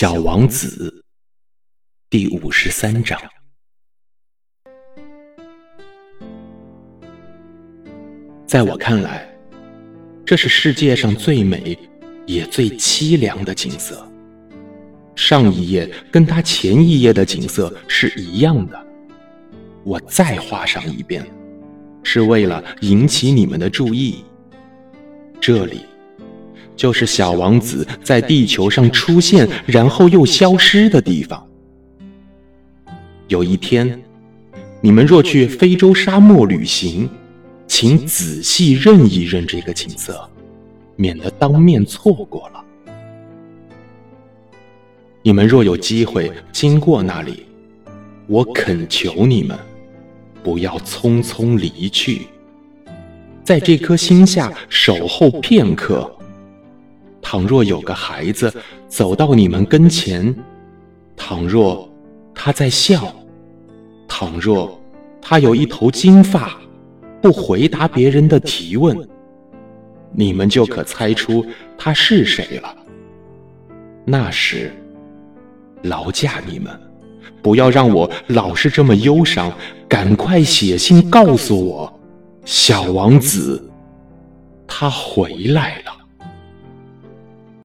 小王子第五十三章。在我看来，这是世界上最美也最凄凉的景色。上一页跟他前一页的景色是一样的，我再画上一遍，是为了引起你们的注意。这里。就是小王子在地球上出现，然后又消失的地方。有一天，你们若去非洲沙漠旅行，请仔细认一认这个景色，免得当面错过了。你们若有机会经过那里，我恳求你们，不要匆匆离去，在这颗星下守候片刻。倘若有个孩子走到你们跟前，倘若他在笑，倘若他有一头金发，不回答别人的提问，你们就可猜出他是谁了。那时，劳驾你们，不要让我老是这么忧伤，赶快写信告诉我，小王子，他回来了。